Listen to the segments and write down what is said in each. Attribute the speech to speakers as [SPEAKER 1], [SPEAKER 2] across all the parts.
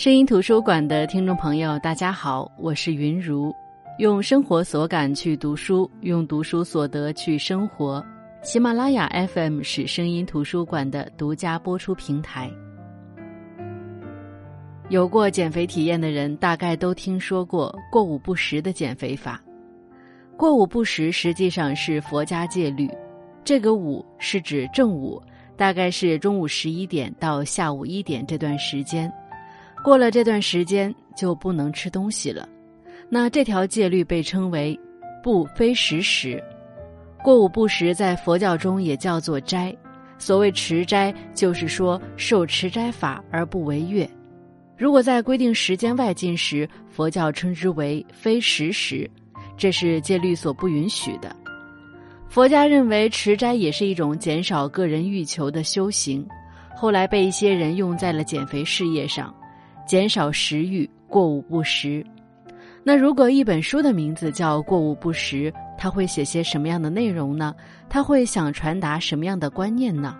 [SPEAKER 1] 声音图书馆的听众朋友，大家好，我是云如。用生活所感去读书，用读书所得去生活。喜马拉雅 FM 是声音图书馆的独家播出平台。有过减肥体验的人，大概都听说过“过午不食”的减肥法。过午不食实际上是佛家戒律，这个“午”是指正午，大概是中午十一点到下午一点这段时间。过了这段时间就不能吃东西了，那这条戒律被称为“不非食时”。过午不食在佛教中也叫做斋，所谓持斋，就是说受持斋法而不违越。如果在规定时间外进食，佛教称之为非食时，这是戒律所不允许的。佛家认为持斋也是一种减少个人欲求的修行，后来被一些人用在了减肥事业上。减少食欲，过午不食。那如果一本书的名字叫《过午不食》，它会写些什么样的内容呢？它会想传达什么样的观念呢？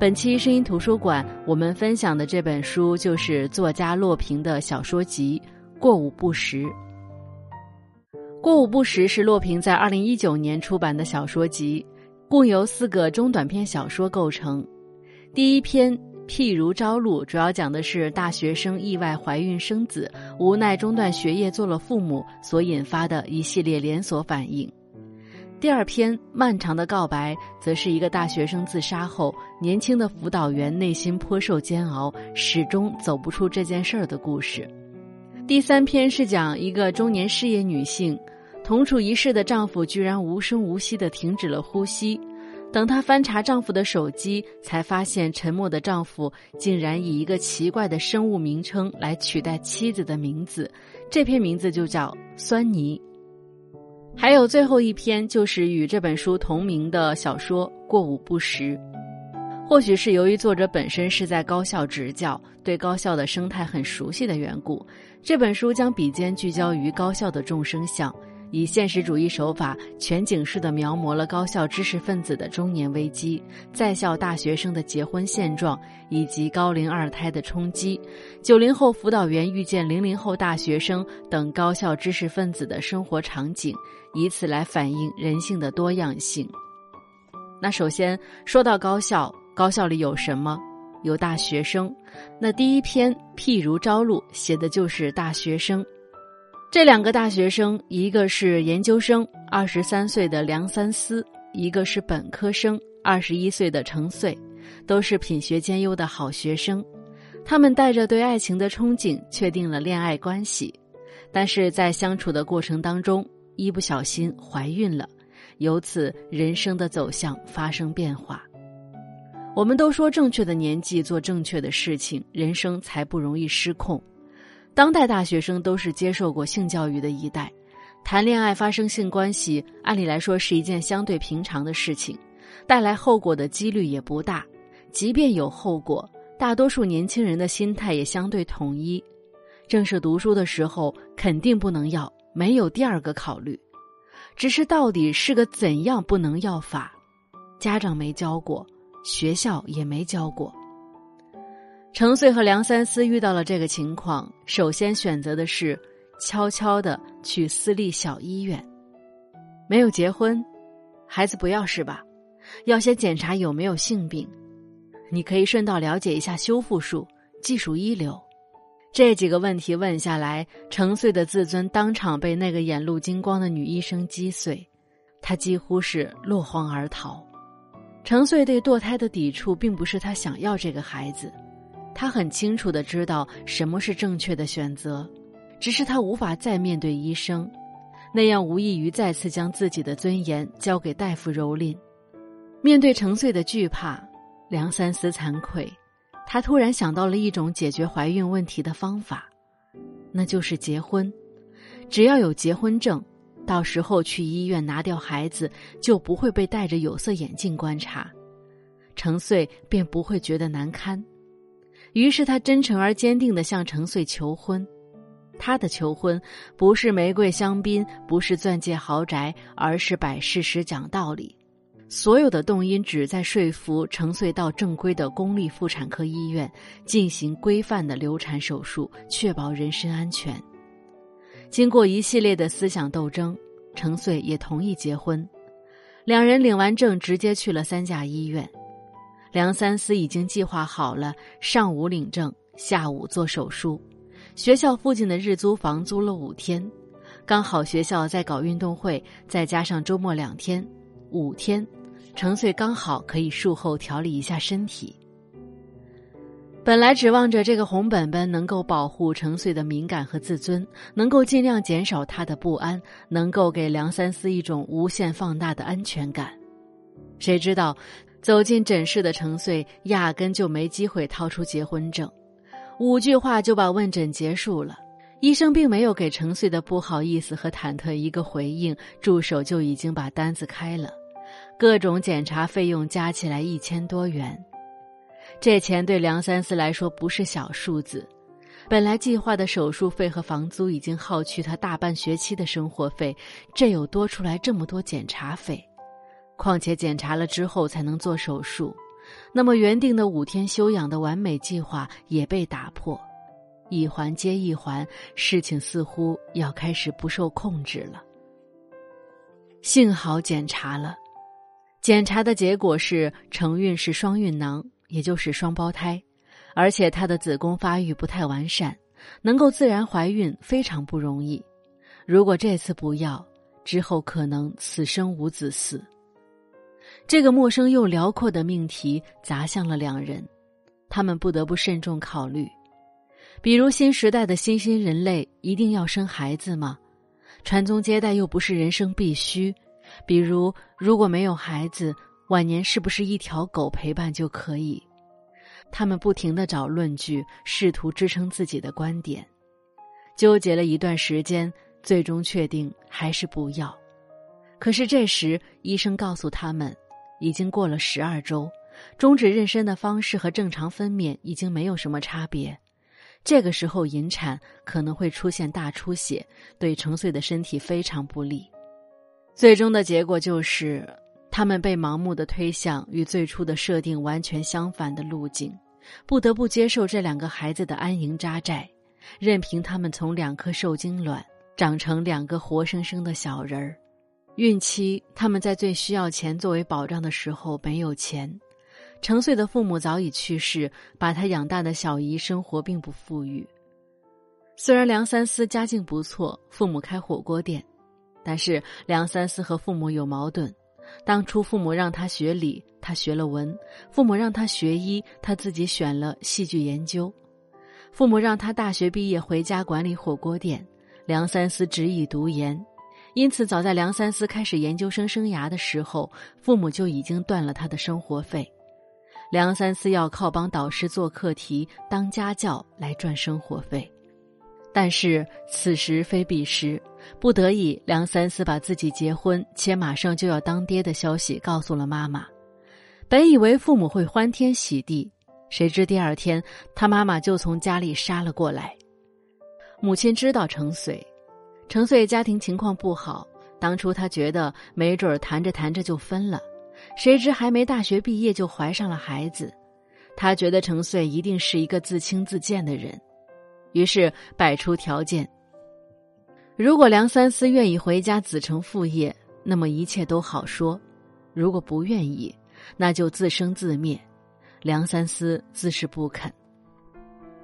[SPEAKER 1] 本期声音图书馆，我们分享的这本书就是作家洛平的小说集《过午不食》。《过午不食》是洛平在二零一九年出版的小说集，共由四个中短篇小说构成。第一篇。譬如朝露，主要讲的是大学生意外怀孕生子，无奈中断学业做了父母所引发的一系列连锁反应。第二篇漫长的告白，则是一个大学生自杀后，年轻的辅导员内心颇受煎熬，始终走不出这件事儿的故事。第三篇是讲一个中年事业女性，同处一室的丈夫居然无声无息地停止了呼吸。等她翻查丈夫的手机，才发现沉默的丈夫竟然以一个奇怪的生物名称来取代妻子的名字，这篇名字就叫酸泥。还有最后一篇，就是与这本书同名的小说《过午不食》。或许是由于作者本身是在高校执教，对高校的生态很熟悉的缘故，这本书将笔尖聚焦于高校的众生相。以现实主义手法，全景式的描摹了高校知识分子的中年危机、在校大学生的结婚现状，以及高龄二胎的冲击，九零后辅导员遇见零零后大学生等高校知识分子的生活场景，以此来反映人性的多样性。那首先说到高校，高校里有什么？有大学生。那第一篇譬如朝露写的就是大学生。这两个大学生，一个是研究生，二十三岁的梁三思；一个是本科生，二十一岁的程穗，都是品学兼优的好学生。他们带着对爱情的憧憬，确定了恋爱关系，但是在相处的过程当中，一不小心怀孕了，由此人生的走向发生变化。我们都说，正确的年纪做正确的事情，人生才不容易失控。当代大学生都是接受过性教育的一代，谈恋爱发生性关系，按理来说是一件相对平常的事情，带来后果的几率也不大。即便有后果，大多数年轻人的心态也相对统一。正是读书的时候，肯定不能要，没有第二个考虑。只是到底是个怎样不能要法，家长没教过，学校也没教过。程穗和梁三思遇到了这个情况，首先选择的是悄悄的去私立小医院，没有结婚，孩子不要是吧？要先检查有没有性病，你可以顺道了解一下修复术，技术一流。这几个问题问下来，程穗的自尊当场被那个眼露金光的女医生击碎，她几乎是落荒而逃。程穗对堕胎的抵触，并不是他想要这个孩子。他很清楚的知道什么是正确的选择，只是他无法再面对医生，那样无异于再次将自己的尊严交给大夫蹂躏。面对程穗的惧怕，梁三思惭愧，他突然想到了一种解决怀孕问题的方法，那就是结婚。只要有结婚证，到时候去医院拿掉孩子，就不会被戴着有色眼镜观察，程穗便不会觉得难堪。于是他真诚而坚定地向程穗求婚，他的求婚不是玫瑰香槟，不是钻戒豪宅，而是摆事实、讲道理。所有的动因旨在说服程穗到正规的公立妇产科医院进行规范的流产手术，确保人身安全。经过一系列的思想斗争，程穗也同意结婚。两人领完证，直接去了三甲医院。梁三思已经计划好了，上午领证，下午做手术。学校附近的日租房租了五天，刚好学校在搞运动会，再加上周末两天，五天。程穗刚好可以术后调理一下身体。本来指望着这个红本本能够保护程穗的敏感和自尊，能够尽量减少他的不安，能够给梁三思一种无限放大的安全感。谁知道，走进诊室的程穗压根就没机会掏出结婚证，五句话就把问诊结束了。医生并没有给程穗的不好意思和忐忑一个回应，助手就已经把单子开了。各种检查费用加起来一千多元，这钱对梁三思来说不是小数字。本来计划的手术费和房租已经耗去他大半学期的生活费，这又多出来这么多检查费。况且检查了之后才能做手术，那么原定的五天休养的完美计划也被打破，一环接一环，事情似乎要开始不受控制了。幸好检查了。检查的结果是承孕是双孕囊，也就是双胞胎，而且她的子宫发育不太完善，能够自然怀孕非常不容易。如果这次不要，之后可能此生无子嗣。这个陌生又辽阔的命题砸向了两人，他们不得不慎重考虑。比如新时代的新兴人类一定要生孩子吗？传宗接代又不是人生必须。比如，如果没有孩子，晚年是不是一条狗陪伴就可以？他们不停的找论据，试图支撑自己的观点，纠结了一段时间，最终确定还是不要。可是这时，医生告诉他们，已经过了十二周，终止妊娠的方式和正常分娩已经没有什么差别。这个时候引产可能会出现大出血，对成穗的身体非常不利。最终的结果就是，他们被盲目的推向与最初的设定完全相反的路径，不得不接受这两个孩子的安营扎寨，任凭他们从两颗受精卵长成两个活生生的小人儿。孕期，他们在最需要钱作为保障的时候没有钱。程穗的父母早已去世，把他养大的小姨生活并不富裕。虽然梁三思家境不错，父母开火锅店。但是梁三思和父母有矛盾，当初父母让他学理，他学了文；父母让他学医，他自己选了戏剧研究；父母让他大学毕业回家管理火锅店，梁三思执意读研。因此，早在梁三思开始研究生生涯的时候，父母就已经断了他的生活费。梁三思要靠帮导师做课题、当家教来赚生活费。但是此时非彼时，不得已，梁三思把自己结婚且马上就要当爹的消息告诉了妈妈。本以为父母会欢天喜地，谁知第二天他妈妈就从家里杀了过来。母亲知道成穗，程穗家庭情况不好，当初他觉得没准谈着谈着就分了，谁知还没大学毕业就怀上了孩子。他觉得程穗一定是一个自轻自贱的人。于是摆出条件：如果梁三思愿意回家子承父业，那么一切都好说；如果不愿意，那就自生自灭。梁三思自是不肯。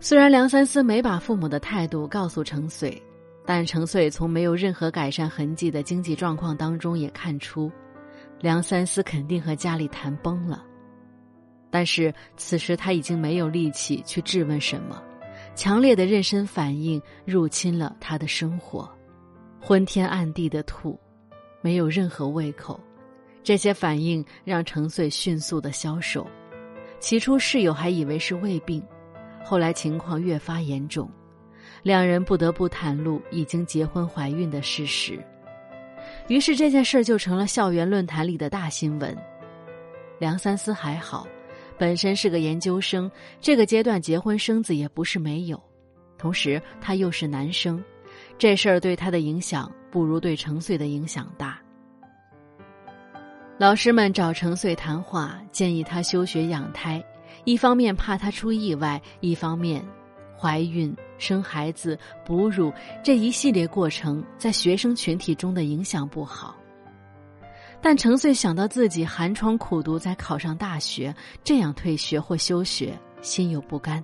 [SPEAKER 1] 虽然梁三思没把父母的态度告诉程穗，但程穗从没有任何改善痕迹的经济状况当中也看出，梁三思肯定和家里谈崩了。但是此时他已经没有力气去质问什么。强烈的妊娠反应入侵了他的生活，昏天暗地的吐，没有任何胃口。这些反应让程穗迅速的消瘦。起初室友还以为是胃病，后来情况越发严重，两人不得不袒露已经结婚怀孕的事实。于是这件事儿就成了校园论坛里的大新闻。梁三思还好。本身是个研究生，这个阶段结婚生子也不是没有。同时，他又是男生，这事儿对他的影响不如对程穗的影响大。老师们找程穗谈话，建议他休学养胎，一方面怕他出意外，一方面，怀孕、生孩子、哺乳这一系列过程在学生群体中的影响不好。但程穗想到自己寒窗苦读才考上大学，这样退学或休学，心有不甘，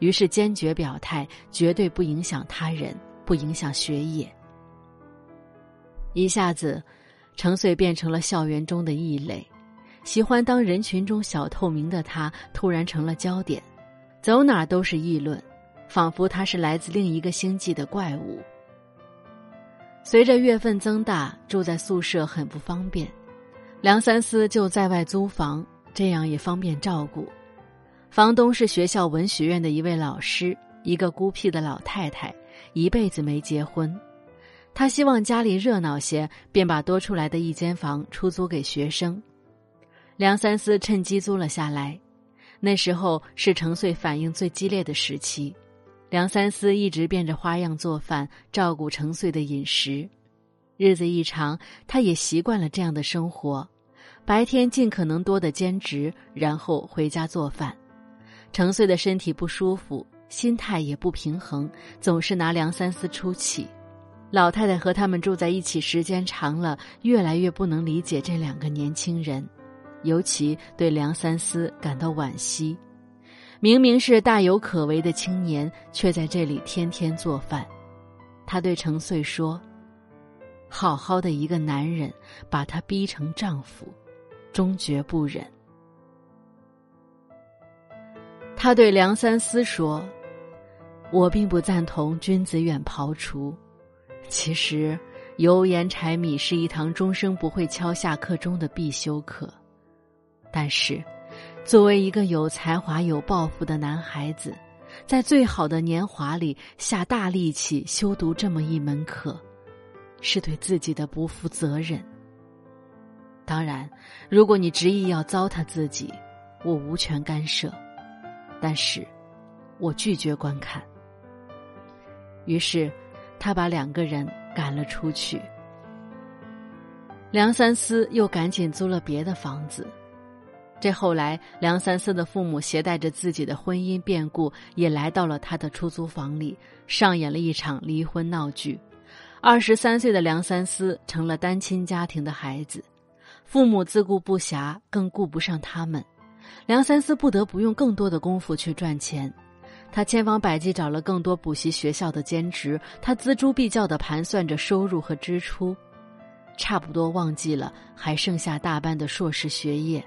[SPEAKER 1] 于是坚决表态，绝对不影响他人，不影响学业。一下子，程穗变成了校园中的异类，喜欢当人群中小透明的他，突然成了焦点，走哪都是议论，仿佛他是来自另一个星际的怪物。随着月份增大，住在宿舍很不方便，梁三思就在外租房，这样也方便照顾。房东是学校文学院的一位老师，一个孤僻的老太太，一辈子没结婚。她希望家里热闹些，便把多出来的一间房出租给学生。梁三思趁机租了下来。那时候是程穗反应最激烈的时期。梁三思一直变着花样做饭，照顾程穗的饮食。日子一长，他也习惯了这样的生活：白天尽可能多的兼职，然后回家做饭。程穗的身体不舒服，心态也不平衡，总是拿梁三思出气。老太太和他们住在一起时间长了，越来越不能理解这两个年轻人，尤其对梁三思感到惋惜。明明是大有可为的青年，却在这里天天做饭。他对程穗说：“好好的一个男人，把他逼成丈夫，终绝不忍。”他对梁三思说：“我并不赞同君子远庖厨。其实，油盐柴米是一堂终生不会敲下课钟的必修课，但是。”作为一个有才华、有抱负的男孩子，在最好的年华里下大力气修读这么一门课，是对自己的不负责任。当然，如果你执意要糟蹋自己，我无权干涉，但是，我拒绝观看。于是，他把两个人赶了出去。梁三思又赶紧租了别的房子。这后来，梁三思的父母携带着自己的婚姻变故，也来到了他的出租房里，上演了一场离婚闹剧。二十三岁的梁三思成了单亲家庭的孩子，父母自顾不暇，更顾不上他们。梁三思不得不用更多的功夫去赚钱，他千方百计找了更多补习学校的兼职，他锱铢必较地盘算着收入和支出，差不多忘记了还剩下大半的硕士学业。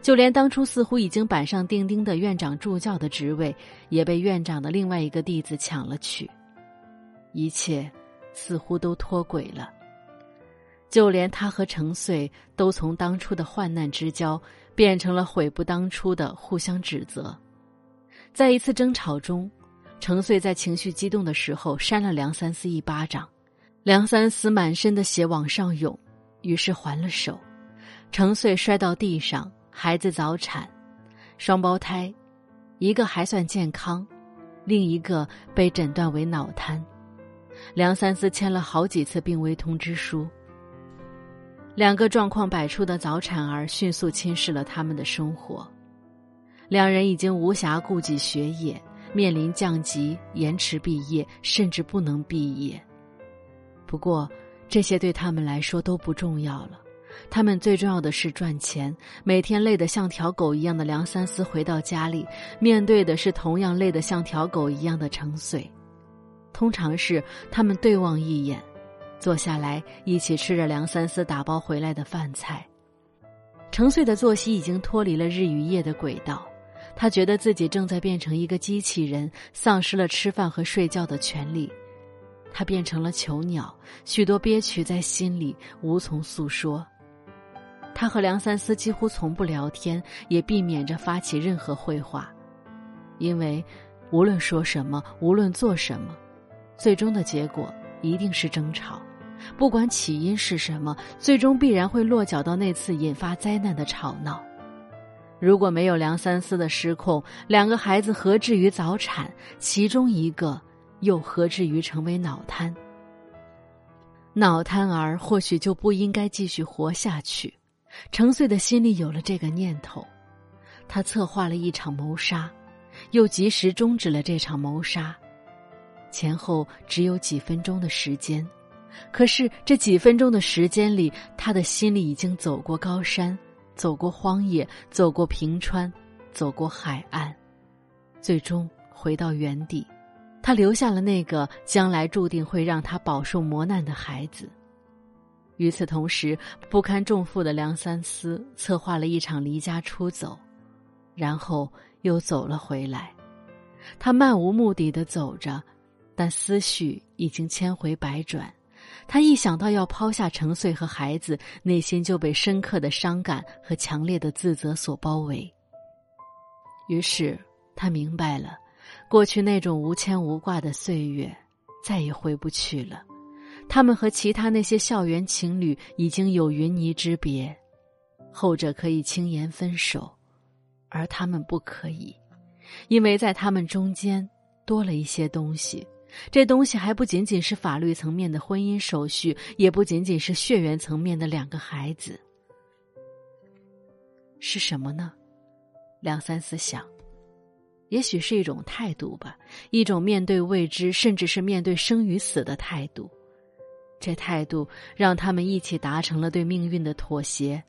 [SPEAKER 1] 就连当初似乎已经板上钉钉的院长助教的职位，也被院长的另外一个弟子抢了去。一切似乎都脱轨了。就连他和程穗都从当初的患难之交，变成了悔不当初的互相指责。在一次争吵中，程穗在情绪激动的时候扇了梁三思一巴掌，梁三思满身的血往上涌，于是还了手。程穗摔到地上。孩子早产，双胞胎，一个还算健康，另一个被诊断为脑瘫。梁三思签了好几次病危通知书。两个状况百出的早产儿迅速侵蚀了他们的生活，两人已经无暇顾及学业，面临降级、延迟毕业，甚至不能毕业。不过，这些对他们来说都不重要了。他们最重要的是赚钱。每天累得像条狗一样的梁三思回到家里，面对的是同样累得像条狗一样的程穗。通常是他们对望一眼，坐下来一起吃着梁三思打包回来的饭菜。程穗的作息已经脱离了日与夜的轨道，他觉得自己正在变成一个机器人，丧失了吃饭和睡觉的权利。他变成了囚鸟，许多憋屈在心里无从诉说。他和梁三思几乎从不聊天，也避免着发起任何会话，因为无论说什么，无论做什么，最终的结果一定是争吵。不管起因是什么，最终必然会落脚到那次引发灾难的吵闹。如果没有梁三思的失控，两个孩子何至于早产？其中一个又何至于成为脑瘫？脑瘫儿或许就不应该继续活下去。程穗的心里有了这个念头，他策划了一场谋杀，又及时终止了这场谋杀。前后只有几分钟的时间，可是这几分钟的时间里，他的心里已经走过高山，走过荒野，走过平川，走过海岸，最终回到原地。他留下了那个将来注定会让他饱受磨难的孩子。与此同时，不堪重负的梁三思策划了一场离家出走，然后又走了回来。他漫无目的的走着，但思绪已经千回百转。他一想到要抛下程穗和孩子，内心就被深刻的伤感和强烈的自责所包围。于是他明白了，过去那种无牵无挂的岁月，再也回不去了。他们和其他那些校园情侣已经有云泥之别，后者可以轻言分手，而他们不可以，因为在他们中间多了一些东西。这东西还不仅仅是法律层面的婚姻手续，也不仅仅是血缘层面的两个孩子，是什么呢？梁三思想，也许是一种态度吧，一种面对未知，甚至是面对生与死的态度。这态度让他们一起达成了对命运的妥协，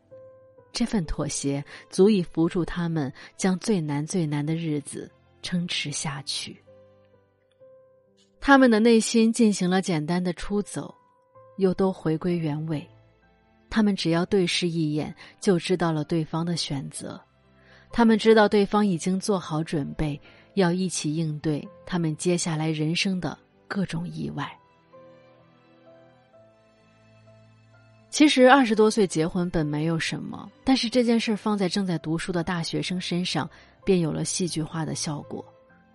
[SPEAKER 1] 这份妥协足以扶助他们将最难最难的日子撑持下去。他们的内心进行了简单的出走，又都回归原位。他们只要对视一眼，就知道了对方的选择。他们知道对方已经做好准备，要一起应对他们接下来人生的各种意外。其实二十多岁结婚本没有什么，但是这件事放在正在读书的大学生身上，便有了戏剧化的效果。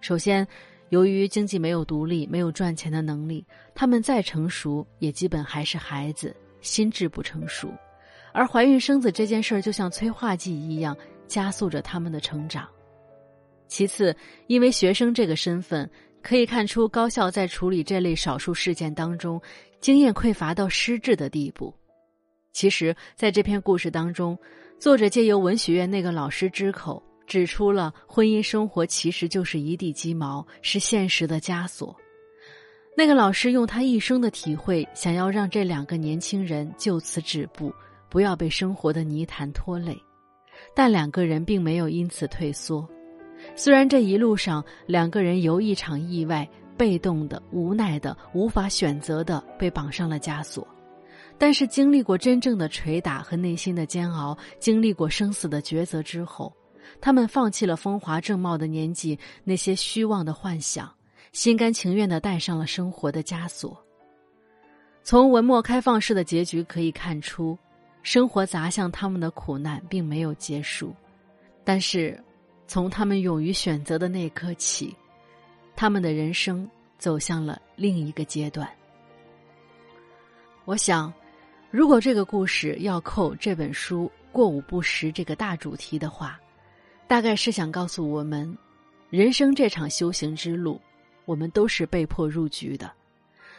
[SPEAKER 1] 首先，由于经济没有独立、没有赚钱的能力，他们再成熟，也基本还是孩子，心智不成熟。而怀孕生子这件事儿，就像催化剂一样，加速着他们的成长。其次，因为学生这个身份，可以看出高校在处理这类少数事件当中，经验匮乏到失智的地步。其实，在这篇故事当中，作者借由文学院那个老师之口，指出了婚姻生活其实就是一地鸡毛，是现实的枷锁。那个老师用他一生的体会，想要让这两个年轻人就此止步，不要被生活的泥潭拖累。但两个人并没有因此退缩。虽然这一路上，两个人由一场意外，被动的、无奈的、无法选择的，被绑上了枷锁。但是经历过真正的捶打和内心的煎熬，经历过生死的抉择之后，他们放弃了风华正茂的年纪，那些虚妄的幻想，心甘情愿的戴上了生活的枷锁。从文末开放式的结局可以看出，生活砸向他们的苦难并没有结束，但是，从他们勇于选择的那一刻起，他们的人生走向了另一个阶段。我想。如果这个故事要扣这本书“过午不食”这个大主题的话，大概是想告诉我们，人生这场修行之路，我们都是被迫入局的，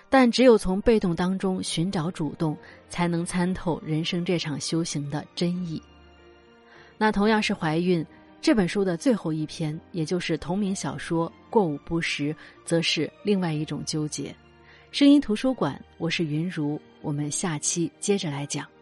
[SPEAKER 1] 但只有从被动当中寻找主动，才能参透人生这场修行的真意。那同样是怀孕，这本书的最后一篇，也就是同名小说《过午不食》，则是另外一种纠结。声音图书馆，我是云如。我们下期接着来讲。